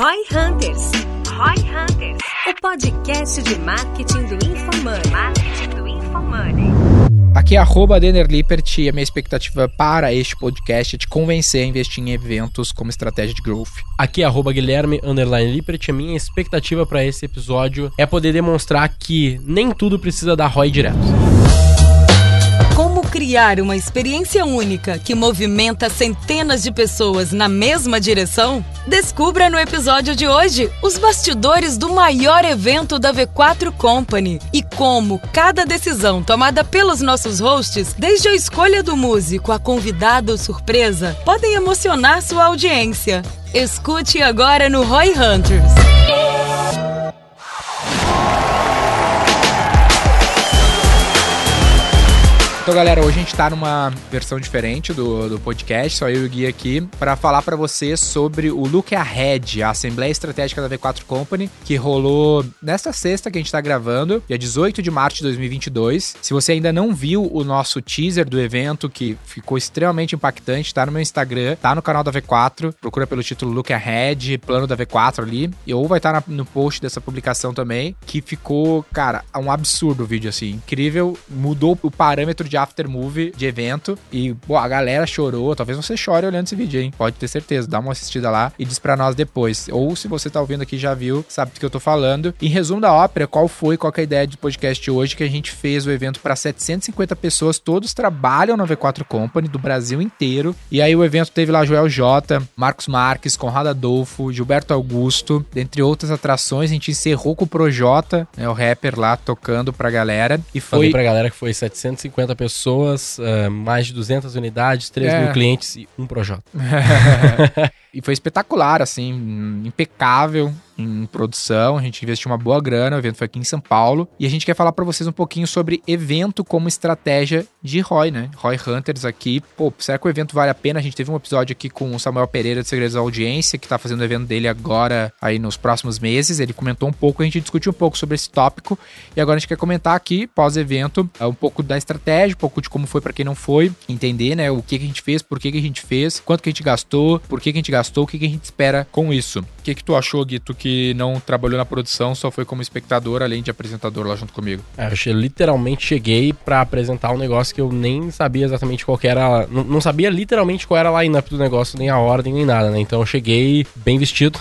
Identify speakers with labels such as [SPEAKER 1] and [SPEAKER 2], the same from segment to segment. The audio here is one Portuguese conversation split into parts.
[SPEAKER 1] Roy Hunters. Roy Hunters. O podcast de marketing do InfoMoney. Marketing do InfoMoney.
[SPEAKER 2] Aqui é arroba Denner Lippert e a minha expectativa para este podcast é te convencer a investir em eventos como estratégia de growth.
[SPEAKER 3] Aqui é arroba Guilherme Underline Lippert. A minha expectativa para esse episódio é poder demonstrar que nem tudo precisa dar ROI direto.
[SPEAKER 4] Criar uma experiência única que movimenta centenas de pessoas na mesma direção? Descubra no episódio de hoje os bastidores do maior evento da V4 Company e como cada decisão tomada pelos nossos hosts, desde a escolha do músico a convidado surpresa, podem emocionar sua audiência. Escute agora no Roy Hunters.
[SPEAKER 2] Então, galera, hoje a gente tá numa versão diferente do, do podcast, só eu e o Gui aqui, para falar para vocês sobre o Look Ahead, a Assembleia Estratégica da V4 Company, que rolou nesta sexta que a gente tá gravando, dia 18 de março de 2022. Se você ainda não viu o nosso teaser do evento, que ficou extremamente impactante, tá no meu Instagram, tá no canal da V4, procura pelo título Look Ahead, plano da V4 ali, ou vai estar tá no post dessa publicação também, que ficou, cara, um absurdo o vídeo, assim, incrível, mudou o parâmetro de after movie de evento e pô, a galera chorou. Talvez você chore olhando esse vídeo, hein? Pode ter certeza. Dá uma assistida lá e diz para nós depois. Ou se você tá ouvindo aqui já viu, sabe do que eu tô falando. Em resumo da ópera, qual foi, qual é a ideia do podcast hoje que a gente fez o evento para 750 pessoas, todos trabalham na V4 Company do Brasil inteiro. E aí o evento teve lá Joel J, Marcos Marques, Conrado Adolfo, Gilberto Augusto, dentre outras atrações. A gente encerrou com o Projota, né, o rapper lá tocando pra galera. E foi
[SPEAKER 3] Falei pra galera que foi 750 pessoas, uh, mais de 200 unidades, 3 é. mil clientes e um projeto.
[SPEAKER 2] e foi espetacular, assim, impecável em produção, a gente investiu uma boa grana, o evento foi aqui em São Paulo, e a gente quer falar para vocês um pouquinho sobre evento como estratégia de ROI, né? ROI Hunters aqui, pô, será que o evento vale a pena? A gente teve um episódio aqui com o Samuel Pereira de Segredos da Audiência, que tá fazendo o evento dele agora, aí nos próximos meses, ele comentou um pouco, a gente discutiu um pouco sobre esse tópico, e agora a gente quer comentar aqui, pós-evento, é, um pouco da estratégia, um pouco de como foi para quem não foi, entender, né, o que, que a gente fez, por que, que a gente fez, quanto que a gente gastou, por que, que a gente gastou, o que, que a gente espera com isso. O que que tu achou, Guito, que não trabalhou na produção, só foi como espectador, além de apresentador lá junto comigo.
[SPEAKER 3] É, eu literalmente cheguei para apresentar um negócio que eu nem sabia exatamente qual era. Não, não sabia literalmente qual era a line-up do negócio, nem a ordem, nem nada, né? Então eu cheguei bem vestido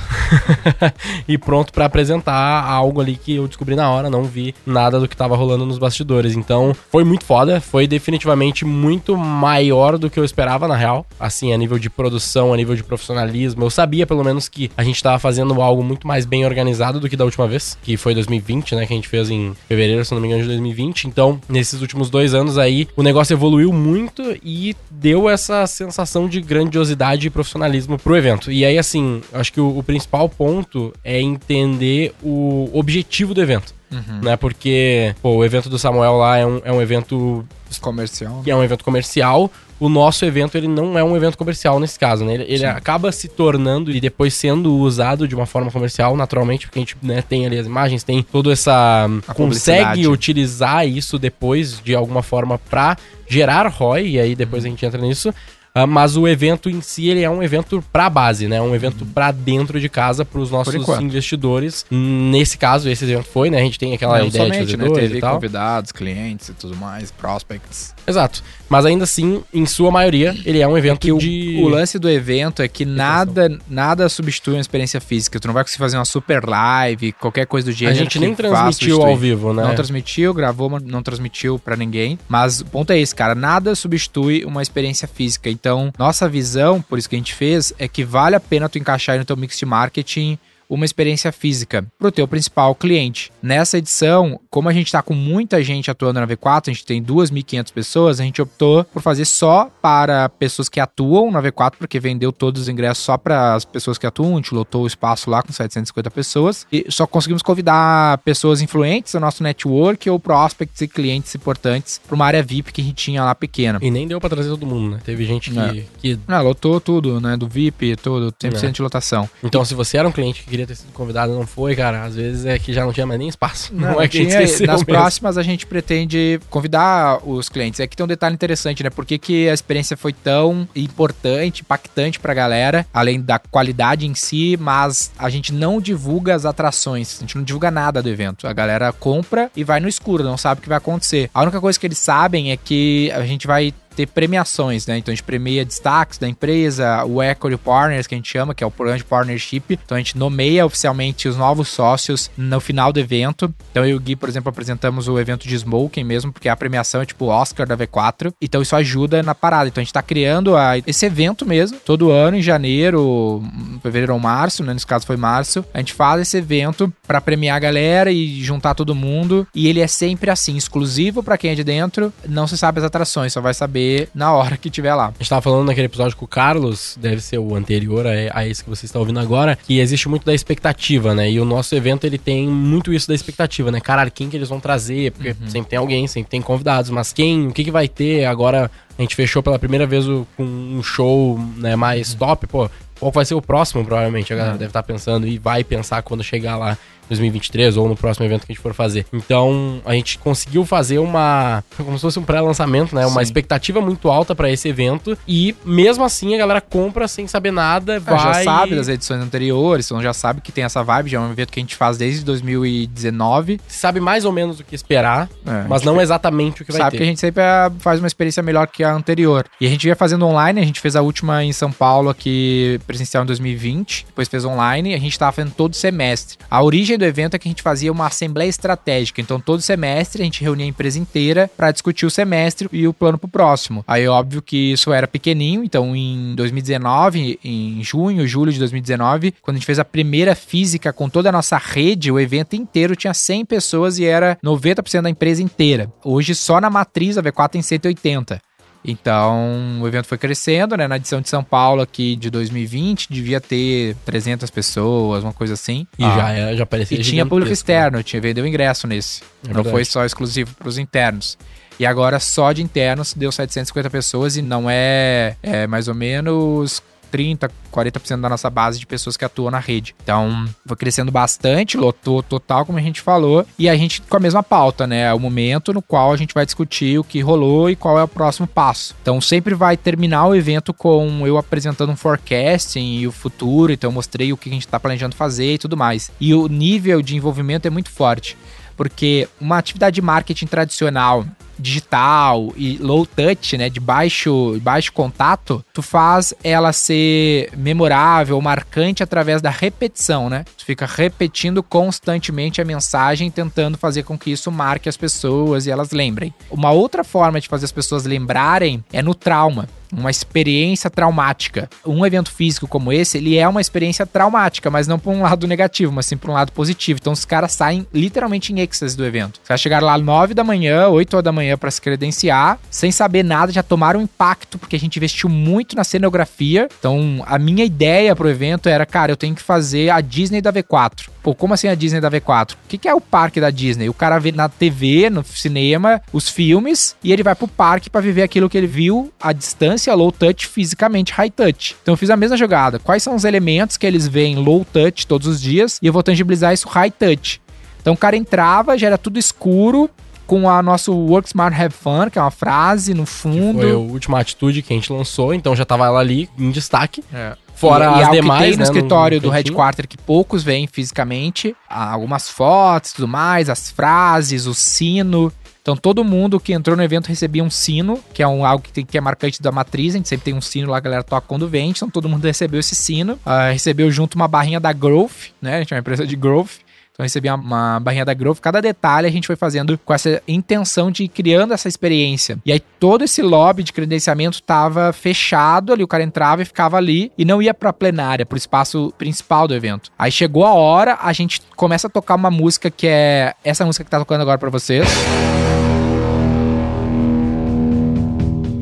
[SPEAKER 3] e pronto para apresentar algo ali que eu descobri na hora, não vi nada do que tava rolando nos bastidores. Então foi muito foda, foi definitivamente muito maior do que eu esperava, na real. Assim, a nível de produção, a nível de profissionalismo. Eu sabia pelo menos que a gente tava fazendo algo muito mais bem organizado do que da última vez, que foi 2020, né? Que a gente fez em fevereiro, se não me engano, de 2020. Então, nesses últimos dois anos aí, o negócio evoluiu muito e deu essa sensação de grandiosidade e profissionalismo pro evento. E aí, assim, acho que o, o principal ponto é entender o objetivo do evento. Uhum. Né? Porque pô, o evento do Samuel lá é um, é um evento
[SPEAKER 2] comercial.
[SPEAKER 3] Que é um evento comercial. O nosso evento, ele não é um evento comercial nesse caso, né? Ele, ele acaba se tornando e depois sendo usado de uma forma comercial, naturalmente, porque a gente né, tem ali as imagens, tem toda essa... A consegue utilizar isso depois, de alguma forma, pra gerar ROI, e aí depois uhum. a gente entra nisso. Uh, mas o evento em si ele é um evento para base, né? Um evento para dentro de casa para os nossos investidores. Nesse caso, esse evento foi, né? A gente tem aquela Não ideia de
[SPEAKER 2] né? Teve convidados, clientes e tudo mais, prospects.
[SPEAKER 3] Exato. Mas ainda assim, em sua maioria, ele é um evento
[SPEAKER 2] é que
[SPEAKER 3] de...
[SPEAKER 2] o, o, lance do evento é que nada, nada substitui uma experiência física. Tu não vai conseguir fazer uma super live, qualquer coisa do gênero.
[SPEAKER 3] A gente nem transmitiu ao vivo, né?
[SPEAKER 2] Não transmitiu, gravou, não transmitiu para ninguém. Mas o ponto é esse, cara. Nada substitui uma experiência física. Então, nossa visão, por isso que a gente fez, é que vale a pena tu encaixar aí no teu mix de marketing uma experiência física para o teu principal cliente. Nessa edição, como a gente está com muita gente atuando na V4, a gente tem 2.500 pessoas, a gente optou por fazer só para pessoas que atuam na V4, porque vendeu todos os ingressos só para as pessoas que atuam, a gente lotou o espaço lá com 750 pessoas e só conseguimos convidar pessoas influentes do nosso network ou prospects e clientes importantes para uma área VIP que a gente tinha lá pequena.
[SPEAKER 3] E nem deu para trazer todo mundo, né? Teve gente que... É.
[SPEAKER 2] que... Não, lotou tudo, né? Do VIP, todo, 100% é. de lotação.
[SPEAKER 3] Então, se você era um cliente que queria ter sido convidado não foi, cara. Às vezes é que já não tinha mais nem espaço.
[SPEAKER 2] Não,
[SPEAKER 3] Não, é que
[SPEAKER 2] tinha-
[SPEAKER 3] esqueceu
[SPEAKER 2] nas
[SPEAKER 3] mesmo.
[SPEAKER 2] próximas a gente pretende convidar os clientes. É que tem um detalhe interessante, né? Por que, que a experiência foi tão importante, impactante pra galera, além da qualidade em si, mas a gente não divulga as atrações, a gente não divulga nada do evento. A galera compra e vai no escuro, não sabe o que vai acontecer. A única coisa que eles sabem é que a gente vai ter premiações, né? Então a gente premia destaques da empresa, o Equity Partners, que a gente chama, que é o programa de partnership. Então a gente nomeia oficialmente os novos sócios no final do evento. Então eu e o Gui, por exemplo, apresentamos o evento de Smoking mesmo, porque a premiação é tipo Oscar da V4. Então isso ajuda na parada. Então a gente tá criando a- esse evento mesmo, todo ano, em janeiro, fevereiro ou março, né? Nesse caso foi março. A gente faz esse evento pra premiar a galera e juntar todo mundo. E ele é sempre assim, exclusivo pra quem é de dentro. Não se sabe as atrações, só vai saber na hora que tiver lá.
[SPEAKER 3] A gente tava falando naquele episódio com o Carlos, deve ser o anterior a, a esse que você está ouvindo agora, que existe muito da expectativa, né? E o nosso evento, ele tem muito isso da expectativa, né? Caralho, quem que eles vão trazer? Porque sempre tem alguém, sempre tem convidados, mas quem? O que que vai ter? Agora a gente fechou pela primeira vez o- com um show né, mais top, pô. Qual vai ser o próximo, provavelmente? A galera deve estar pensando e vai pensar quando chegar lá 2023 ou no próximo evento que a gente for fazer. Então, a gente conseguiu fazer uma. como se fosse um pré-lançamento, né? Uma
[SPEAKER 2] Sim.
[SPEAKER 3] expectativa muito alta pra esse evento. E mesmo assim a galera compra sem saber nada,
[SPEAKER 2] É,
[SPEAKER 3] vai.
[SPEAKER 2] já sabe das edições anteriores, então já sabe que tem essa vibe, já é um evento que a gente faz desde 2019.
[SPEAKER 3] Sabe mais ou menos o que esperar,
[SPEAKER 2] É,
[SPEAKER 3] mas não exatamente o que vai
[SPEAKER 2] sabe
[SPEAKER 3] ter.
[SPEAKER 2] que a gente sempre ah, faz uma experiência melhor que a anterior. E a gente ia fazendo online, a gente fez a última em São Paulo aqui, presencial em 2020, depois fez online e a gente tava fazendo todo semestre. A origem do evento é que a gente fazia uma assembleia estratégica, então todo semestre a gente reunia a empresa inteira para discutir o semestre e o plano pro próximo. Aí óbvio que isso era pequenininho, então em 2019, em junho, julho de 2019, quando a gente fez a primeira física com toda a nossa rede, o evento inteiro tinha 100 pessoas e era 90% da empresa inteira. Hoje só na matriz a V4 tem 180. Então, o evento foi crescendo, né? Na edição de São Paulo aqui de 2020, devia ter 300 pessoas, uma coisa assim.
[SPEAKER 3] E já, é, já parecia
[SPEAKER 2] E tinha público
[SPEAKER 3] né?
[SPEAKER 2] externo, tinha vendeu ingresso nesse.
[SPEAKER 3] É
[SPEAKER 2] não foi só exclusivo para os internos. E agora só de internos deu 750 pessoas e não é, é mais ou menos 30, 40% da nossa base de pessoas que atuam na rede. Então, foi crescendo bastante, lotou total, como a gente falou, e a gente com a mesma pauta, né? É o momento no qual a gente vai discutir o que rolou e qual é o próximo passo. Então, sempre vai terminar o evento com eu apresentando um forecasting e o futuro, então eu mostrei o que a gente está planejando fazer e tudo mais. E o nível de envolvimento é muito forte, porque uma atividade de marketing tradicional digital e low touch, né, de baixo, baixo contato, tu faz ela ser memorável, marcante através da repetição, né? Tu fica repetindo constantemente a mensagem, tentando fazer com que isso marque as pessoas e elas lembrem. Uma outra forma de fazer as pessoas lembrarem é no trauma uma experiência traumática. Um evento físico como esse, ele é uma experiência traumática, mas não por um lado negativo, mas sim por um lado positivo. Então os caras saem literalmente em êxtase do evento. Os caras chegaram lá 9 da manhã, 8 horas da manhã para se credenciar, sem saber nada, já tomaram impacto porque a gente investiu muito na cenografia. Então a minha ideia pro evento era, cara, eu tenho que fazer a Disney da V4. Pô, como assim a Disney da V4? O que, que é o parque da Disney? O cara vê na TV, no cinema, os filmes, e ele vai pro parque para viver aquilo que ele viu à distância, low touch, fisicamente high touch. Então eu fiz a mesma jogada. Quais são os elementos que eles veem low touch todos os dias? E eu vou tangibilizar isso high touch. Então o cara entrava, já era tudo escuro, com a nosso Work Smart Have Fun, que é uma frase no fundo.
[SPEAKER 3] Foi a última atitude que a gente lançou, então já tava ela ali em destaque.
[SPEAKER 2] É.
[SPEAKER 3] Fora
[SPEAKER 2] e,
[SPEAKER 3] as
[SPEAKER 2] e algo
[SPEAKER 3] demais,
[SPEAKER 2] que tem no
[SPEAKER 3] né, no-
[SPEAKER 2] escritório
[SPEAKER 3] no
[SPEAKER 2] do
[SPEAKER 3] cantinho.
[SPEAKER 2] headquarter que poucos veem fisicamente, há algumas fotos, tudo mais, as frases, o sino. Então todo mundo que entrou no evento recebia um sino, que é um, algo que, tem, que é marcante da matriz, a gente sempre tem um sino lá, a galera toca quando vem, então todo mundo recebeu esse sino. Ah, recebeu junto uma barrinha da Growth, né? A gente é uma empresa de Growth. Então recebia uma, uma barrinha da Growth. Cada detalhe a gente foi fazendo com essa intenção de ir criando essa experiência. E aí todo esse lobby de credenciamento tava fechado ali, o cara entrava e ficava ali e não ia pra plenária, pro espaço principal do evento. Aí chegou a hora, a gente começa a tocar uma música que é essa música que tá tocando agora pra vocês.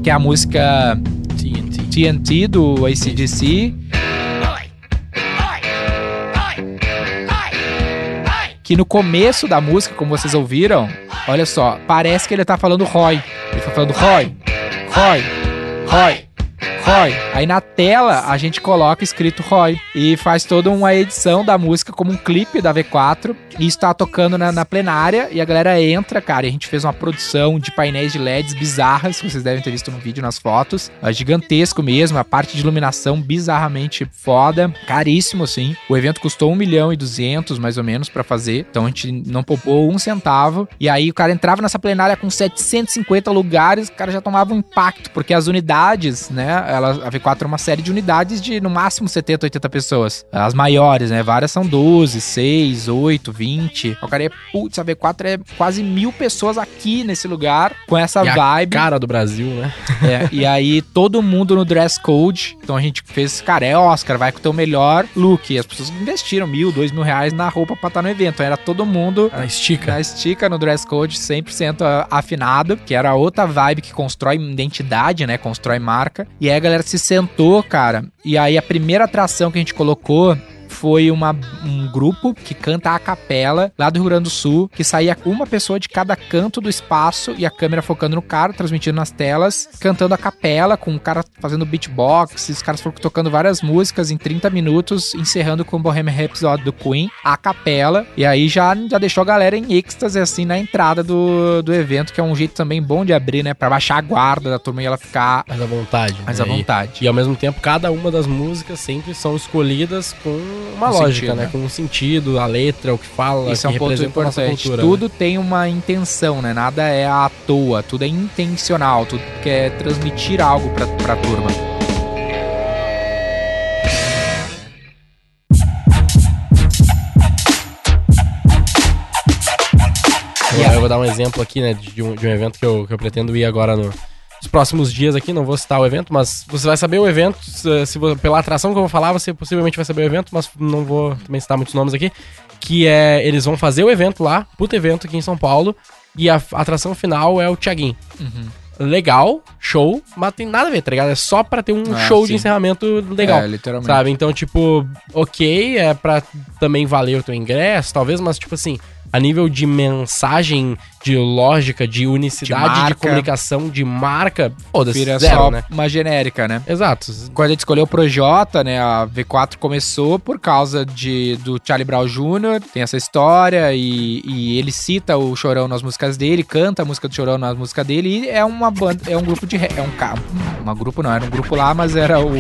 [SPEAKER 2] Que é a música
[SPEAKER 3] TNT.
[SPEAKER 2] TNT do ACDC. Que no começo da música, como vocês ouviram, olha só, parece que ele tá falando Roy. Ele tá falando Roy, Roy, Roy, Roy. Aí na tela a gente coloca escrito Roy e faz toda uma edição da música como um clipe da V4. E isso tá tocando na, na plenária e a galera entra, cara. E a gente fez uma produção de painéis de LEDs bizarras, que vocês devem ter visto no vídeo, nas fotos. É gigantesco mesmo, a parte de iluminação bizarramente foda, caríssimo assim. O evento custou 1 milhão e 200 mais ou menos para fazer, então a gente não poupou um centavo. E aí o cara entrava nessa plenária com 750 lugares, o cara já tomava um impacto, porque as unidades, né, ela, a V4 é uma série de unidades de no máximo 70, 80 pessoas. As maiores, né, várias são 12, 6, 8, 20. O cara é, putz, a V4 é quase mil pessoas aqui nesse lugar, com essa
[SPEAKER 3] E
[SPEAKER 2] vibe.
[SPEAKER 3] Cara do Brasil, né?
[SPEAKER 2] É, e aí todo mundo no dress code. Então a gente fez, cara, é Oscar, vai com o teu melhor look. E as pessoas investiram mil, dois mil reais na roupa pra estar no evento. Era todo mundo
[SPEAKER 3] Na estica.
[SPEAKER 2] na estica no dress code 100% a- afinado, que era outra vibe que constrói identidade, né? Constrói marca. E a galera se sentou, cara. E aí a primeira atração que a gente colocou foi uma, um grupo que canta a capela lá do Rio Grande do Sul, que saía uma pessoa de cada canto do espaço e a câmera focando no cara, transmitindo nas telas, cantando a capela, com o cara fazendo beatbox, os caras foram tocando várias músicas em 30 minutos, encerrando com o Bohemian Rhapsody do Queen, a capela, e aí já, já deixou a galera em êxtase, assim, na entrada do, do evento, que é um jeito também bom de abrir, né, pra baixar a guarda da turma e ela ficar
[SPEAKER 3] Mais à vontade.
[SPEAKER 2] mais
[SPEAKER 3] né?
[SPEAKER 2] à vontade.
[SPEAKER 3] E, e ao mesmo tempo, cada uma das músicas sempre são escolhidas com uma
[SPEAKER 2] Com
[SPEAKER 3] lógica,
[SPEAKER 2] sentido,
[SPEAKER 3] né?
[SPEAKER 2] né?
[SPEAKER 3] Com um sentido, a letra, o que fala,
[SPEAKER 2] Isso é
[SPEAKER 3] que
[SPEAKER 2] um ponto importante.
[SPEAKER 3] cultura,
[SPEAKER 2] tudo
[SPEAKER 3] né?
[SPEAKER 2] tem uma intenção, né? Nada é à toa, tudo é intencional, tudo quer transmitir algo pra, pra turma.
[SPEAKER 3] Eu, eu vou dar um exemplo aqui, né, de um, de um evento que eu, que eu pretendo ir agora no- nos próximos dias aqui. Não vou citar o evento, mas você vai saber o evento. Se, se pela atração que eu vou falar, você possivelmente vai saber o evento, mas não vou também citar muitos nomes aqui. Que é, eles vão fazer o evento lá, puto evento aqui em São Paulo, e a, a atração final é o Thiaguinho. Legal, show, mas tem nada a ver, tá ligado? É só pra ter um
[SPEAKER 2] Ah,
[SPEAKER 3] show de
[SPEAKER 2] sim.
[SPEAKER 3] encerramento legal.
[SPEAKER 2] É, literalmente.
[SPEAKER 3] Sabe? Então, tipo, ok, é pra também valer o teu ingresso, talvez, mas, tipo assim, a nível de mensagem, de lógica, de unicidade, de,
[SPEAKER 2] marca.
[SPEAKER 3] comunicação, de marca, foda-se, zero,
[SPEAKER 2] só
[SPEAKER 3] né?
[SPEAKER 2] uma genérica, né?
[SPEAKER 3] Exato.
[SPEAKER 2] Quando a gente escolheu o Projota, né, a V4 começou por causa de, do Charlie Brown Jr., tem essa história, e, e ele cita o Chorão nas músicas dele, canta a música do Chorão nas músicas dele, e é uma banda, é um grupo de é um cara, uma grupo não, era um grupo lá, mas era o,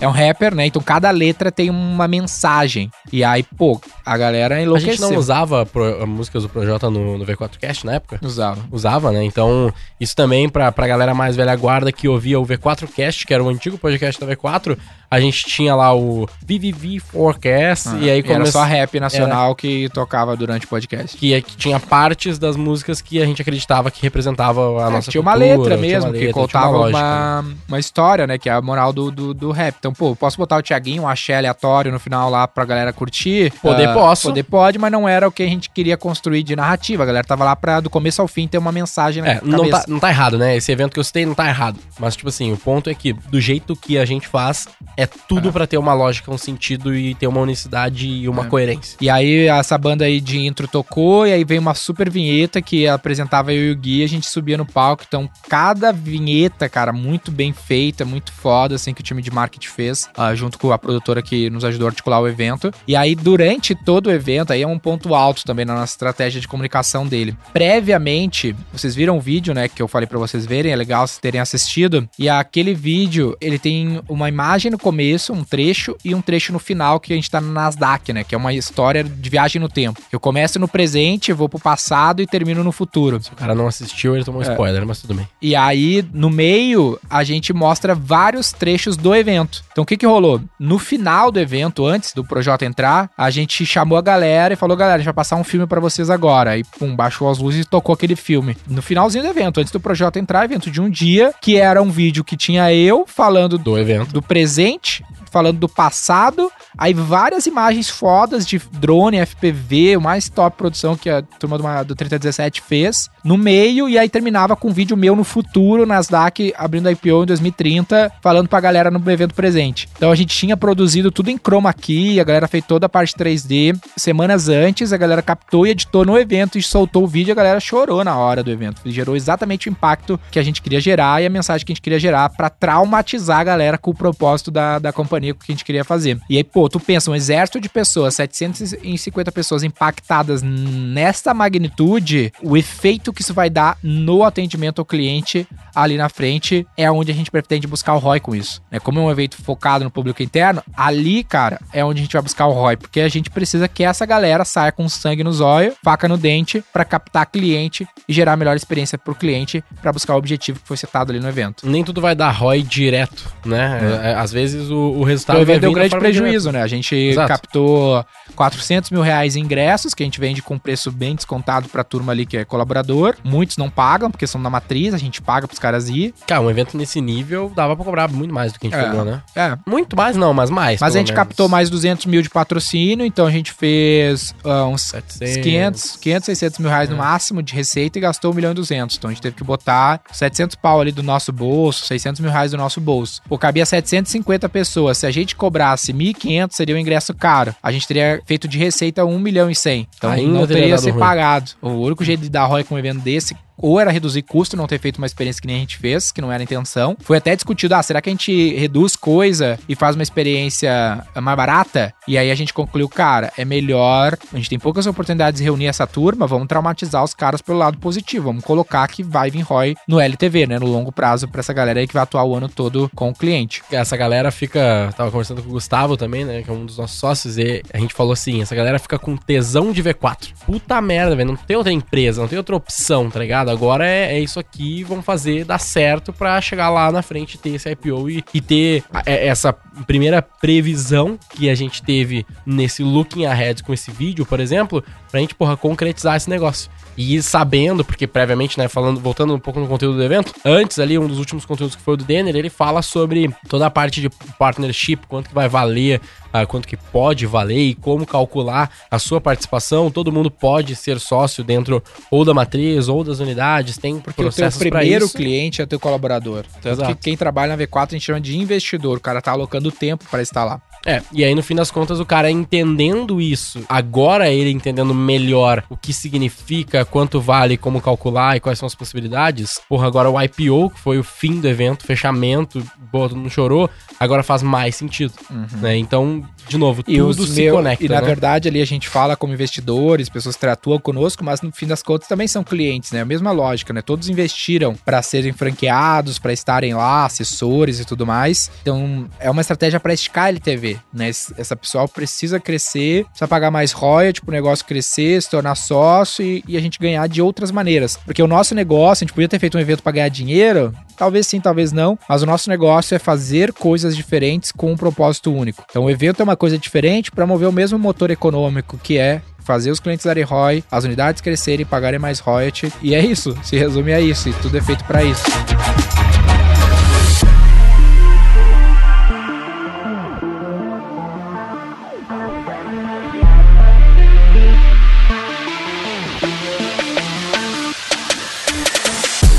[SPEAKER 2] é um rapper, né, então cada letra tem uma mensagem, e aí, pô, a galera
[SPEAKER 3] A
[SPEAKER 2] enlouqueceu.
[SPEAKER 3] gente não usava pro- músicas do Projota no, no V4Cast na época?
[SPEAKER 2] Usava.
[SPEAKER 3] Usava, né? Então, isso também pra, pra galera mais velha guarda que ouvia o V4Cast, que era o antigo podcast da V4, a gente tinha lá o VVV4Cast, e aí
[SPEAKER 2] Ah, era
[SPEAKER 3] começou...
[SPEAKER 2] só rap nacional que tocava durante o podcast.
[SPEAKER 3] que, é- que tinha partes das músicas que a gente acreditava que representava a
[SPEAKER 2] É,
[SPEAKER 3] nossa
[SPEAKER 2] tinha uma
[SPEAKER 3] cultura,
[SPEAKER 2] letra
[SPEAKER 3] tinha
[SPEAKER 2] mesmo,
[SPEAKER 3] uma
[SPEAKER 2] que
[SPEAKER 3] letra, tinha
[SPEAKER 2] contava
[SPEAKER 3] uma
[SPEAKER 2] uma, uma, história, né? Que é a moral do, do, do rap. Então, pô, posso botar o Thiaguinho, um axé aleatório no final lá pra galera curtir?
[SPEAKER 3] Poder
[SPEAKER 2] Ah,
[SPEAKER 3] posso.
[SPEAKER 2] Poder pode, mas não era o que a gente queria construir de narrativa. A galera tava lá pra, do começo ao fim, ter uma mensagem na
[SPEAKER 3] É, não tá, não tá errado, né? Esse evento que eu citei não tá errado. Mas, tipo assim, o ponto é que, do jeito que a gente faz, é tudo pra ter uma lógica, um sentido e ter uma unicidade e uma
[SPEAKER 2] É.
[SPEAKER 3] coerência.
[SPEAKER 2] E aí, essa banda aí de intro tocou, e aí veio uma super vinheta que apresentava eu e o Gui, a gente subia no palco. Então, cada vinheta, cara, muito bem feita, muito foda, assim, que o time de marketing fez, ah, junto com a produtora que nos ajudou a articular o evento. E aí, durante todo o evento, aí é um ponto alto também na nossa estratégia de comunicação dele. Previamente, vocês viram o vídeo, né, que eu falei pra vocês verem, é legal vocês terem assistido. E aquele vídeo, ele tem uma imagem no começo, um trecho, e um trecho no final, que a gente tá no Nasdaq, né, que é uma história de viagem no tempo. Eu começo no presente, vou pro passado e termino no futuro.
[SPEAKER 3] Se o cara não assistiu, ele tomou
[SPEAKER 2] É.
[SPEAKER 3] spoiler, mas tudo bem.
[SPEAKER 2] E aí, no meio, a gente mostra vários trechos do evento. Então, o que que rolou? No final do evento, antes do Projota entrar, a gente chamou a galera e falou, galera, a gente vai passar um filme pra vocês agora. Aí, pum, baixou as luzes e tocou aquele filme. No finalzinho do evento, antes do Projota entrar, evento de um dia, que era um vídeo que tinha eu falando do
[SPEAKER 3] Do evento.
[SPEAKER 2] do presente, frente falando do passado, aí várias imagens fodas de drone, FPV, o mais top produção que a turma do, do 3017 fez, no meio, e aí terminava com um vídeo meu no futuro, Nasdaq abrindo a IPO em 2030, falando pra galera no evento presente. Então a gente tinha produzido tudo em chroma key, a galera fez toda a parte 3D. Semanas antes, a galera captou e editou no evento e soltou o vídeo, a galera chorou na hora do evento. Gerou exatamente o impacto que a gente queria gerar e a mensagem que a gente queria gerar para traumatizar a galera com o propósito da, da companhia com o que a gente queria fazer. E aí, pô, tu pensa, um exército de pessoas, 750 pessoas impactadas nessa magnitude, o efeito que isso vai dar no atendimento ao cliente ali na frente é onde a gente pretende buscar o ROI com isso. Né? Como é um evento focado no público interno, ali, cara, é onde a gente vai buscar o ROI, porque a gente precisa que essa galera saia com sangue nos olhos, faca no dente, para captar cliente e gerar a melhor experiência pro cliente para buscar o objetivo que foi setado ali no evento.
[SPEAKER 3] Nem tudo vai dar ROI direto, né? É. É, às vezes o, o resultado
[SPEAKER 2] o evento deu um grande prejuízo, né? A gente Exato. captou 400 mil reais em ingressos, que a gente vende com preço bem descontado pra turma ali que é colaborador. Muitos não pagam, porque são da matriz, a gente paga pros caras ir.
[SPEAKER 3] Cara, um evento nesse nível dava pra cobrar muito mais do que a gente
[SPEAKER 2] é.
[SPEAKER 3] cobrou, né?
[SPEAKER 2] É.
[SPEAKER 3] Muito mais não, mas mais.
[SPEAKER 2] Mas a gente menos. captou mais 200 mil de patrocínio, então a gente fez uh, uns 700. 500, 500, 600 mil reais é. no máximo de receita e gastou 1 milhão e 200. Então a gente teve que botar 700 pau ali do nosso bolso, 600 mil reais do nosso bolso. Pô, cabia 750 pessoas. Se a gente cobrasse 1.500, seria um ingresso caro. A gente teria feito de receita 1 milhão e 100. Então Ainda não teria, teria ser ruim. pagado. O único jeito de dar ROI com um evento desse ou era reduzir custo, não ter feito uma experiência que nem a gente fez, que não era a intenção. Foi até discutido, ah, será que a gente reduz coisa e faz uma experiência mais barata? E aí a gente concluiu, cara, é melhor, a gente tem poucas oportunidades de reunir essa turma, vamos traumatizar os caras pelo lado positivo, vamos colocar que vai vir ROI no LTV, né, no longo prazo para essa galera aí que vai atuar o ano todo com o cliente.
[SPEAKER 3] Essa galera fica, tava conversando com o Gustavo também, né, que é um dos nossos sócios, e a gente falou assim, essa galera fica com tesão de V4. Puta merda, velho, não tem outra empresa, não tem outra opção, tá ligado? Agora é, é isso aqui, vamos fazer dar certo para chegar lá na frente ter esse IPO e, e ter é, essa primeira previsão que a gente teve nesse looking ahead com esse vídeo, por exemplo, pra gente, porra, concretizar esse negócio. E sabendo, porque previamente, né, falando, voltando um pouco no conteúdo do evento, antes ali, um dos últimos conteúdos que foi o do Denner, ele fala sobre toda a parte de partnership, quanto que vai valer, uh, quanto que pode valer e como calcular a sua participação. Todo mundo pode ser sócio dentro ou da matriz ou das unidades, tem
[SPEAKER 2] porque processos o teu primeiro cliente é teu colaborador. Tanto Exato. que quem trabalha na V4 a gente chama de investidor, o cara tá alocando tempo para lá.
[SPEAKER 3] É, e aí no fim das contas o cara entendendo isso, agora ele entendendo melhor o que significa, quanto vale, como calcular e quais são as possibilidades, porra, agora o IPO, que foi o fim do evento, fechamento, boa, todo mundo chorou, agora faz mais sentido, uhum. né? Então, de novo,
[SPEAKER 2] e tudo se meu, conecta, E na né? verdade ali a gente fala como investidores, pessoas que atuam conosco, mas no fim das contas também são clientes, né? A mesma lógica, né? Todos investiram para serem franqueados, para estarem lá, assessores e tudo mais. Então, é uma estratégia para esticar a LTV, né? Essa pessoal precisa crescer, precisa pagar mais royalty pro negócio crescer, se tornar sócio e, e a gente ganhar de outras maneiras. Porque o nosso negócio, a gente podia ter feito um evento para ganhar dinheiro, talvez sim, talvez não, mas o nosso negócio é fazer coisas diferentes com um propósito único. Então, o evento é uma coisa diferente para mover o mesmo motor econômico que é fazer os clientes darem ROI, as unidades crescerem, pagarem mais royalty. E é isso, se resume a isso, e tudo é feito para isso.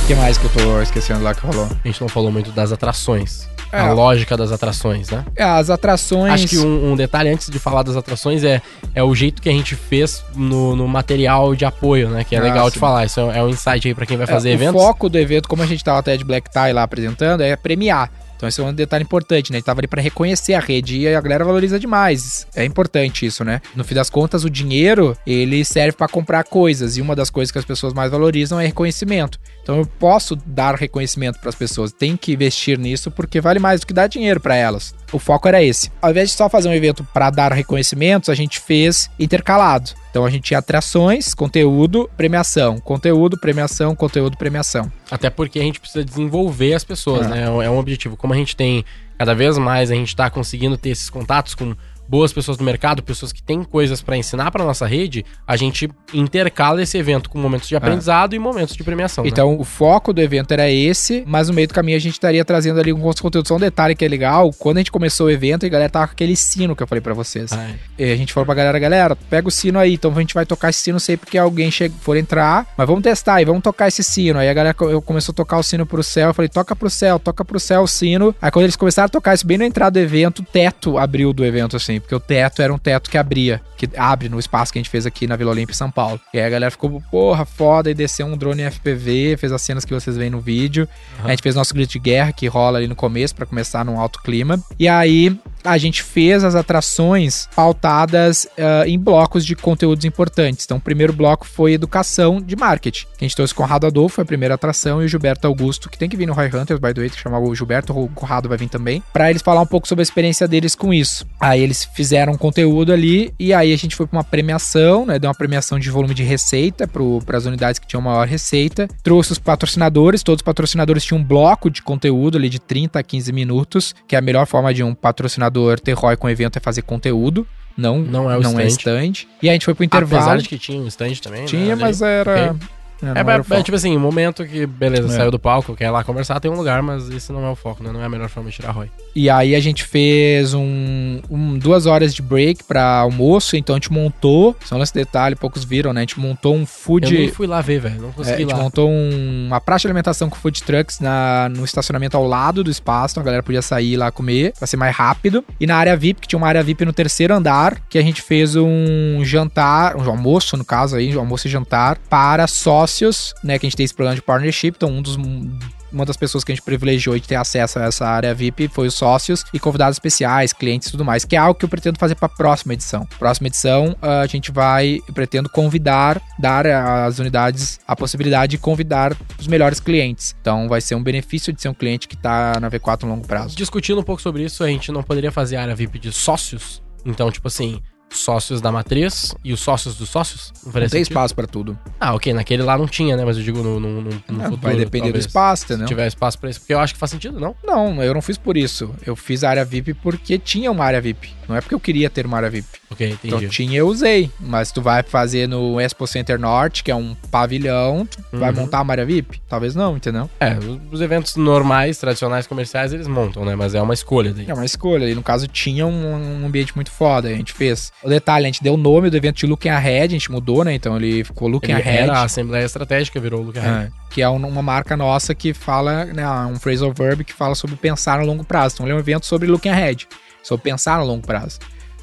[SPEAKER 2] Que mais que eu tô esquecendo lá que rolou?
[SPEAKER 3] A gente não falou muito das atrações. É. A lógica das atrações, né?
[SPEAKER 2] É, as atrações.
[SPEAKER 3] Acho que um, um, detalhe antes de falar das atrações é, é o jeito que a gente fez no, no material de apoio, né? Que é ah, legal sim. de falar. Isso é, é um insight aí pra quem vai é, fazer é, eventos.
[SPEAKER 2] O foco do evento, como a gente tava até de Black Tie lá apresentando, é premiar. Então esse é um detalhe importante, né? Ele tava ali para reconhecer a rede e a galera valoriza demais. É importante isso, né? No fim das contas, o dinheiro, ele serve para comprar coisas e uma das coisas que as pessoas mais valorizam é reconhecimento. Então eu posso dar reconhecimento para as pessoas, tem que investir nisso porque vale mais do que dar dinheiro para elas. O foco era esse. Ao invés de só fazer um evento para dar reconhecimentos, a gente fez intercalado. Então a gente tinha atrações, conteúdo, premiação, conteúdo, premiação, conteúdo, premiação.
[SPEAKER 3] Até porque a gente precisa desenvolver as pessoas, é. né? É um objetivo. Como a gente tem cada vez mais, a gente está conseguindo ter esses contatos com boas pessoas do mercado, pessoas que têm coisas para ensinar para nossa rede, a gente intercala esse evento com momentos de aprendizado e momentos de premiação. né?
[SPEAKER 2] Então, o foco do evento era esse, mas no meio do caminho a gente estaria trazendo ali alguns conteúdos. Só um detalhe que é legal, quando a gente começou o evento, a galera tava com aquele sino que eu falei pra vocês.
[SPEAKER 3] É.
[SPEAKER 2] E a gente falou pra galera, galera, pega o sino aí, então a gente vai tocar esse sino sempre que alguém che- for entrar, mas vamos testar aí, vamos tocar esse sino. Aí a galera eu começou a tocar o sino pro céu, eu falei, toca pro céu, toca pro céu o sino. Aí quando eles começaram a tocar isso bem na entrada do evento, o teto abriu do evento, assim, porque o teto era um teto que abria, que abre no espaço que a gente fez aqui na Vila Olímpia, em São Paulo. E aí a galera ficou, porra, foda, e desceu um drone FPV, fez as cenas que vocês veem no vídeo. A gente fez nosso grito de guerra, que rola ali no começo, pra começar num alto clima. E aí a gente fez as atrações pautadas ah, em blocos de conteúdos importantes. Então, o primeiro bloco foi educação de marketing. A gente trouxe Conrado Adolfo, a primeira atração, e o Gilberto Augusto, que tem que vir no Roy Hunters, by the way, que chamava o Gilberto, o Conrado vai vir também, para eles falar um pouco sobre a experiência deles com isso. Aí eles fizeram um conteúdo ali, e aí a gente foi para uma premiação, né? Deu uma premiação de volume de receita para as unidades que tinham maior receita. Trouxe os patrocinadores, todos os patrocinadores tinham um bloco de conteúdo ali de 30 a 15 minutos, que é a melhor forma de um patrocinador ter ROI com evento é fazer conteúdo. Não,
[SPEAKER 3] Não é o
[SPEAKER 2] não é
[SPEAKER 3] stand.
[SPEAKER 2] stand. E a gente foi pro intervalo.
[SPEAKER 3] Apesar de que tinha um stand também.
[SPEAKER 2] Tinha,
[SPEAKER 3] né,
[SPEAKER 2] mas era.
[SPEAKER 3] Ok.
[SPEAKER 2] É,
[SPEAKER 3] É,
[SPEAKER 2] o
[SPEAKER 3] é,
[SPEAKER 2] foco.
[SPEAKER 3] tipo assim, um momento que, beleza,
[SPEAKER 2] É.
[SPEAKER 3] saiu do palco, quer ir lá conversar, tem um lugar, mas esse não é o foco, né? Não é a melhor forma de tirar ROI.
[SPEAKER 2] E aí a gente fez um, um- duas horas de break pra almoço, então a gente montou, só esse detalhe, poucos viram, né? A gente montou um food.
[SPEAKER 3] Eu nem fui lá ver, velho, não
[SPEAKER 2] É, a
[SPEAKER 3] consegui
[SPEAKER 2] gente
[SPEAKER 3] lá.
[SPEAKER 2] montou um- uma praça de alimentação com food trucks na, no estacionamento ao lado do espaço, então a galera podia sair lá comer, pra ser mais rápido. E na área VIP, que tinha uma área VIP no terceiro andar, que a gente fez um jantar, um almoço no caso aí, um almoço e jantar, para sócios, né, que a gente tem esse programa de partnership, então um dos uma das pessoas que a gente privilegiou de ter acesso a essa área VIP foi os sócios e convidados especiais, clientes e tudo mais, que é algo que eu pretendo fazer para a próxima edição. Próxima edição, ah, a gente vai, pretendo convidar, dar às unidades a possibilidade de convidar os melhores clientes. Então vai ser um benefício de ser um cliente que está na V4 no longo prazo.
[SPEAKER 3] Discutindo um pouco sobre isso, a gente não poderia fazer área VIP de sócios? Então, tipo assim, sócios da matriz e os sócios dos sócios? Não
[SPEAKER 2] tem
[SPEAKER 3] sentido?
[SPEAKER 2] espaço para tudo.
[SPEAKER 3] Ah, ok, naquele lá não tinha, né? Mas eu digo no, no, no, no
[SPEAKER 2] Não,
[SPEAKER 3] futuro.
[SPEAKER 2] vai depender
[SPEAKER 3] talvez.
[SPEAKER 2] do espaço,
[SPEAKER 3] Se
[SPEAKER 2] entendeu?
[SPEAKER 3] tiver espaço pra isso, porque eu acho que faz sentido, não?
[SPEAKER 2] Não, eu não fiz por isso. Eu fiz a área VIP porque tinha uma área VIP. Não é porque eu queria ter uma área VIP.
[SPEAKER 3] Ok, entendi.
[SPEAKER 2] Então tinha, eu usei. Mas tu vai fazer no Expo Center Norte, que é um pavilhão, tu vai
[SPEAKER 3] Uhum.
[SPEAKER 2] montar uma área VIP? Talvez não, entendeu?
[SPEAKER 3] É, os- os eventos normais, tradicionais, comerciais, eles montam, né? Mas é uma escolha daí.
[SPEAKER 2] É uma escolha. E no caso tinha um, um ambiente muito foda. A gente fez. O detalhe, a gente deu o nome do evento de Looking Ahead, a gente mudou, né? Então ele ficou Looking
[SPEAKER 3] Ele
[SPEAKER 2] Ahead.
[SPEAKER 3] era a Assembleia Estratégica, virou o lugar.
[SPEAKER 2] É, que é um- uma marca nossa que fala, né, um phrasal verb que fala sobre pensar no longo prazo. Então ele é um evento sobre looking ahead, sobre pensar no longo prazo.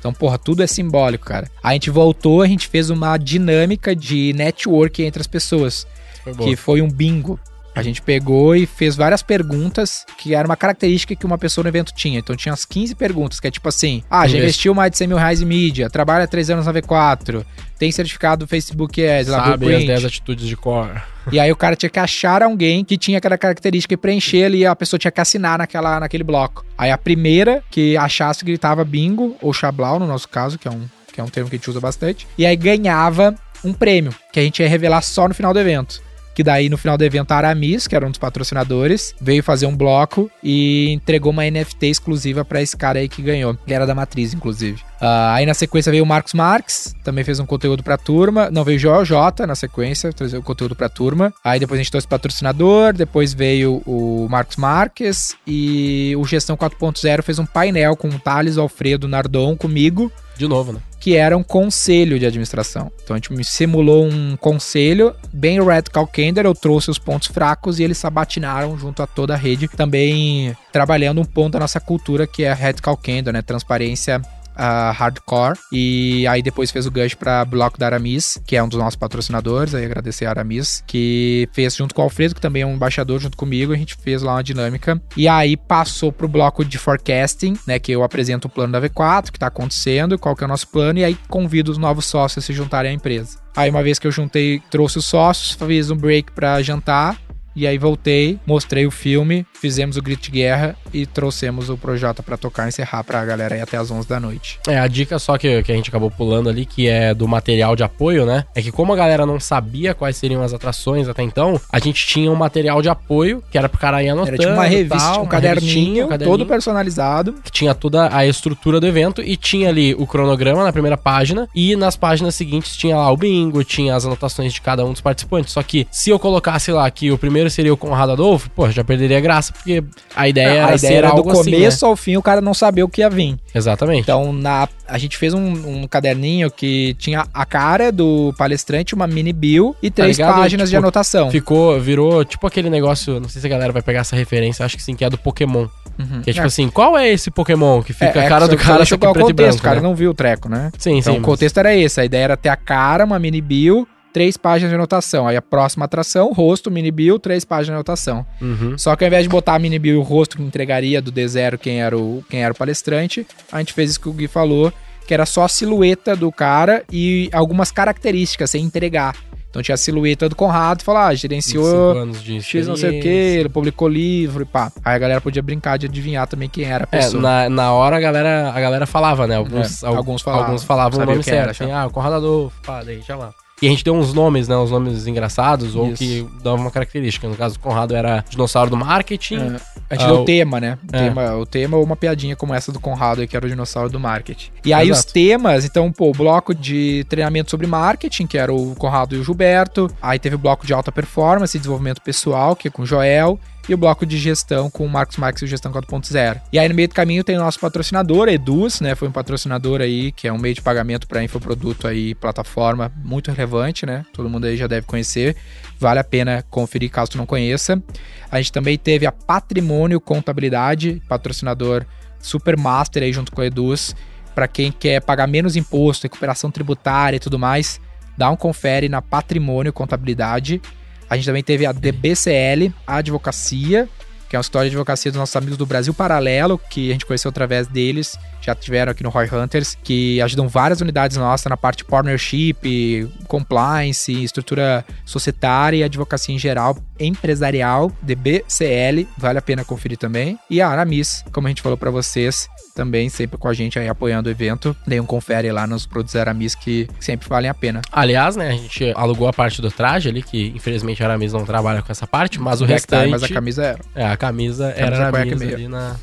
[SPEAKER 2] Então, porra, tudo é simbólico, cara. A gente voltou, a gente fez uma dinâmica de network entre as pessoas,
[SPEAKER 3] Foi
[SPEAKER 2] que foi um bingo. A gente pegou e fez várias perguntas que era uma característica que uma pessoa no evento tinha. Então tinha as 15 perguntas, que é tipo assim: ah, já investiu mais de 100 mil reais em mídia, trabalha há 3 anos na V4, tem certificado do Facebook Ads, lá,
[SPEAKER 3] Sabe as
[SPEAKER 2] Blueprint.
[SPEAKER 3] 10 atitudes de core.
[SPEAKER 2] E aí o cara tinha que achar alguém que tinha aquela característica e preencher ali, a pessoa tinha que assinar naquela, naquele bloco. Aí a primeira que achasse gritava bingo, ou chablau no nosso caso, que é um, que é um termo que a gente usa bastante. E aí ganhava um prêmio, que a gente ia revelar só no final do evento. Que daí no final do evento a Aramis, que era um dos patrocinadores, veio fazer um bloco e entregou uma NFT exclusiva pra esse cara aí que ganhou. Ele era da Matriz, inclusive. Ah, aí na sequência veio o Marcos Marques, também fez um conteúdo pra turma. Não, veio o Joel J na sequência, trazer o conteúdo pra turma. Aí depois a gente trouxe patrocinador, depois veio o Marcos Marques e o Gestão 4.0 fez um painel com o Thales, Alfredo, Nardon comigo
[SPEAKER 3] De novo, né?
[SPEAKER 2] Que era um conselho de administração. Então a gente simulou um conselho, bem Red Calcender, eu trouxe os pontos fracos e eles sabatinaram junto a toda a rede, também trabalhando um ponto da nossa cultura que é Red Calcender, né? Transparência ah, hardcore. E aí depois fez o gancho para Bloco da Aramis, que é um dos nossos patrocinadores, aí agradecer a Aramis, que fez junto com o Alfredo, que também é um embaixador junto comigo, a gente fez lá uma dinâmica. E aí passou pro bloco de forecasting, né, que eu apresento o plano da V4, que tá acontecendo, qual que é o nosso plano. E aí convido os novos sócios a se juntarem à empresa. Aí uma vez que eu juntei, trouxe os sócios, fiz um break para jantar, e aí voltei, mostrei o filme, fizemos o grito de guerra e trouxemos o Projota pra tocar e encerrar pra galera aí até as 11 da noite.
[SPEAKER 3] É, a dica só que, que a gente acabou pulando ali, que é do material de apoio, né? É que como a galera não sabia quais seriam as atrações até então, a gente tinha um material de apoio, que era pro cara ir anotando.
[SPEAKER 2] Era tipo uma revista,
[SPEAKER 3] tal,
[SPEAKER 2] um caderninho,
[SPEAKER 3] um
[SPEAKER 2] todo
[SPEAKER 3] caderninho,
[SPEAKER 2] personalizado.
[SPEAKER 3] que tinha toda a estrutura do evento e tinha ali o cronograma na primeira página e nas páginas seguintes tinha lá o bingo, tinha as anotações de cada um dos participantes. Só que se eu colocasse lá que o primeiro seria o Conrado Adolfo, pô, já perderia a graça, porque a ideia era
[SPEAKER 2] a ideia
[SPEAKER 3] ser
[SPEAKER 2] era do
[SPEAKER 3] algo assim,
[SPEAKER 2] começo
[SPEAKER 3] né?
[SPEAKER 2] ao fim o cara não sabia o que ia vir.
[SPEAKER 3] Exatamente.
[SPEAKER 2] Então, na, a gente fez um, um caderninho que tinha a cara do palestrante, uma mini bio e três
[SPEAKER 3] ligado?
[SPEAKER 2] páginas de
[SPEAKER 3] Tipo,
[SPEAKER 2] anotação.
[SPEAKER 3] Ficou, virou tipo aquele negócio, não sei se a galera vai pegar essa referência, acho que sim, que é do Pokémon.
[SPEAKER 2] Uhum.
[SPEAKER 3] Que é tipo
[SPEAKER 2] É,
[SPEAKER 3] assim, qual é esse Pokémon que fica
[SPEAKER 2] é,
[SPEAKER 3] a cara
[SPEAKER 2] só
[SPEAKER 3] do cara, só que
[SPEAKER 2] é
[SPEAKER 3] preto e
[SPEAKER 2] contexto,
[SPEAKER 3] branco,
[SPEAKER 2] o cara
[SPEAKER 3] né?
[SPEAKER 2] não viu o treco, né?
[SPEAKER 3] Sim,
[SPEAKER 2] Então
[SPEAKER 3] sim.
[SPEAKER 2] o
[SPEAKER 3] mas-
[SPEAKER 2] contexto era esse, a ideia era ter a cara, uma mini bio, três páginas de anotação. Aí a próxima atração, rosto, mini bio, três páginas de anotação.
[SPEAKER 3] Uhum.
[SPEAKER 2] Só que ao invés de botar a mini bio e o rosto que entregaria do D0 quem era o, quem era o palestrante, a gente fez isso que o Gui falou, que era só a silhueta do cara e algumas características sem entregar. Então tinha a silhueta do Conrado e falou, ah,
[SPEAKER 3] 25
[SPEAKER 2] gerenciou
[SPEAKER 3] anos de
[SPEAKER 2] X não sei o que, ele publicou livro e pá. Aí a galera podia brincar de adivinhar também quem era a
[SPEAKER 3] É,
[SPEAKER 2] pessoa.
[SPEAKER 3] na, na hora a galera, a galera falava, né? Alguns,
[SPEAKER 2] É,
[SPEAKER 3] al-
[SPEAKER 2] alguns falavam.
[SPEAKER 3] alguns falavam o nome
[SPEAKER 2] era,
[SPEAKER 3] certo.
[SPEAKER 2] já.
[SPEAKER 3] Assim, ah, o Conrado Adolfo, pá, deixa lá. E a gente deu uns nomes, né? Uns nomes engraçados ou
[SPEAKER 2] Isso.
[SPEAKER 3] que davam uma característica. No caso, o Conrado era dinossauro do marketing.
[SPEAKER 2] É. A gente
[SPEAKER 3] Ah,
[SPEAKER 2] deu
[SPEAKER 3] o-
[SPEAKER 2] tema, né? O,
[SPEAKER 3] É.
[SPEAKER 2] tema, o tema ou uma piadinha como essa do Conrado, aí, que era o dinossauro do marketing. E aí os
[SPEAKER 3] Exato.
[SPEAKER 2] temas, então, pô, o bloco de treinamento sobre marketing, que era o Conrado e o Gilberto. Aí teve o bloco de alta performance e desenvolvimento pessoal, que é com o Joel. E o bloco de gestão com o Marcos Marques e o Gestão 4.0. E aí no meio do caminho tem o nosso patrocinador, Eduz, né? Foi um patrocinador aí, que é um meio de pagamento para infoproduto aí, plataforma muito relevante, né? Todo mundo aí já deve conhecer. Vale a pena conferir caso tu não conheça. A gente também teve a Patrimônio Contabilidade, patrocinador super master aí junto com o Eduz. Para quem quer pagar menos imposto, recuperação tributária e tudo mais, dá um confere na Patrimônio Contabilidade. A gente também teve a DBCL Advocacia, que é uma história de advocacia dos nossos amigos do Brasil Paralelo, que a gente conheceu através deles, já tiveram aqui no Roy Hunters, que ajudam várias unidades nossas na parte de partnership, compliance, estrutura societária e advocacia em geral, empresarial, DBCL, vale a pena conferir também. E a Aramis, como a gente falou para vocês, também sempre com a gente aí apoiando o evento. Dê um confere lá nos produtos Aramis que sempre valem a pena.
[SPEAKER 3] Aliás, né, a gente alugou a parte do traje ali, que infelizmente a Aramis não trabalha com essa parte, mas o
[SPEAKER 2] Necktie,
[SPEAKER 3] restante...
[SPEAKER 2] mas a camisa era.
[SPEAKER 3] É, a camisa
[SPEAKER 2] Camisa
[SPEAKER 3] era Aramis ali na...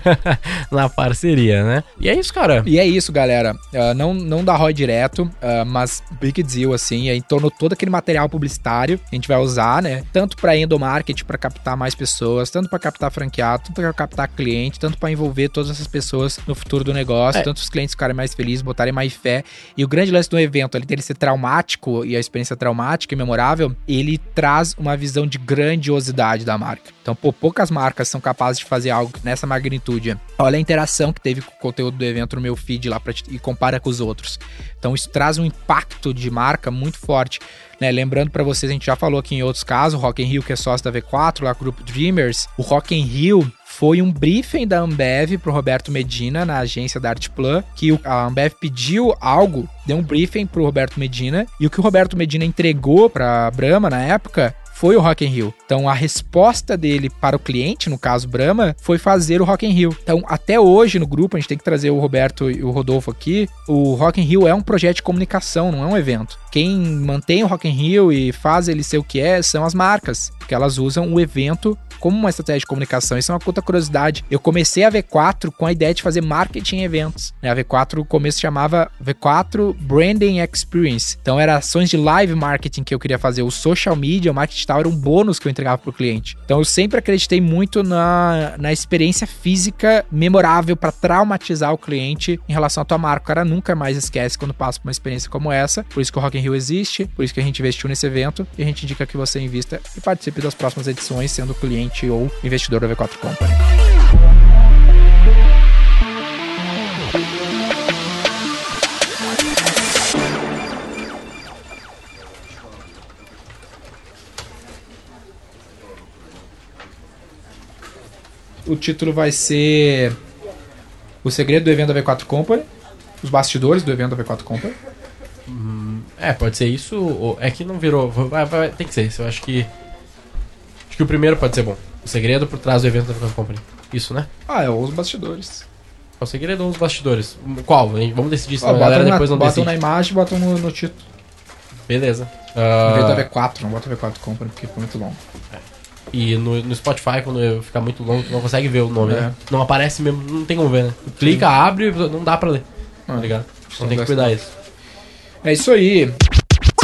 [SPEAKER 3] na parceria, né? E é isso, cara.
[SPEAKER 2] E é isso, galera. Ah, não, não dá ROI direto, ah, mas big deal, assim, é em torno de todo aquele material publicitário que a gente vai usar, né? Tanto para endomarketing, para captar mais pessoas, tanto para captar franqueado, tanto para captar cliente, tanto para envolver todas essas pessoas no futuro do negócio,
[SPEAKER 3] É.
[SPEAKER 2] tanto os clientes ficarem mais felizes, botarem mais fé. E o grande lance do evento, ele dele ser traumático e a experiência traumática e memorável, ele traz uma visão de grandiosidade da marca. Então, pô, poucas marcas são capazes de fazer algo nessa magnitude. Olha a interação que teve com o conteúdo do evento no meu feed lá pra, e compara com os outros. Então, isso traz um impacto de marca muito forte. Né, lembrando pra vocês, a gente já falou aqui em outros casos, o Rock in Rio, que é sócio da V4, lá com o grupo Dreamers, o Rock in Rio foi um briefing da Ambev pro Roberto Medina na agência da Artplan, que a Ambev pediu algo, deu um briefing pro Roberto Medina, e o que o Roberto Medina entregou pra Brahma na época foi o Rock in Rio. Então a resposta dele para o cliente, no caso Brahma, foi fazer o Rock in Rio. Então até hoje no grupo a gente tem que trazer o Roberto e o Rodolfo aqui. O Rock in Rio é um projeto de comunicação, não é um evento. Quem mantém o Rock in Rio e faz ele ser o que é são as marcas, porque elas usam o evento como uma estratégia de comunicação. Isso é uma puta curiosidade. Eu comecei a V4 com a ideia de fazer marketing em eventos. né? A V4 no começo chamava V4 Branding Experience. Então era ações de live marketing que eu queria fazer. O social media, o marketing digital era um bônus que eu entregava pro cliente. Então eu sempre acreditei muito na, na experiência física memorável para traumatizar o cliente em relação à tua marca. O cara nunca mais esquece quando passa por uma experiência como essa. Por isso que o Rock in Rio existe, por isso que a gente investiu nesse evento e a gente indica que você invista e participe das próximas edições, sendo cliente ou investidor da V4 Company. O título vai ser O segredo do evento da V4 Company, os bastidores do evento da V4 Company.
[SPEAKER 3] É, pode ser isso. É que não virou. Vai, vai- tem que ser isso. Eu acho que. Que o primeiro pode ser bom. O segredo por trás do evento da Vickers Company. Isso, né?
[SPEAKER 2] Ah, é os bastidores.
[SPEAKER 3] O segredo dos bastidores. Qual? Vamos decidir isso,
[SPEAKER 2] Ah,
[SPEAKER 3] a galera
[SPEAKER 2] botam,
[SPEAKER 3] depois
[SPEAKER 2] na,
[SPEAKER 3] não
[SPEAKER 2] botam
[SPEAKER 3] decide.
[SPEAKER 2] na imagem e botam no, no título.
[SPEAKER 3] Beleza. Ah,
[SPEAKER 2] da V4, não bota V4 Company porque ficou muito longo.
[SPEAKER 3] e no, no Spotify, quando ficar muito longo, tu não consegue ver o nome,
[SPEAKER 2] É.
[SPEAKER 3] né? Não aparece mesmo, não tem como ver, né? Tu clica, abre, não dá pra ler. Tá
[SPEAKER 2] Ah,
[SPEAKER 3] ligado?
[SPEAKER 2] São
[SPEAKER 3] Então tem que cuidar isso.
[SPEAKER 2] É isso aí.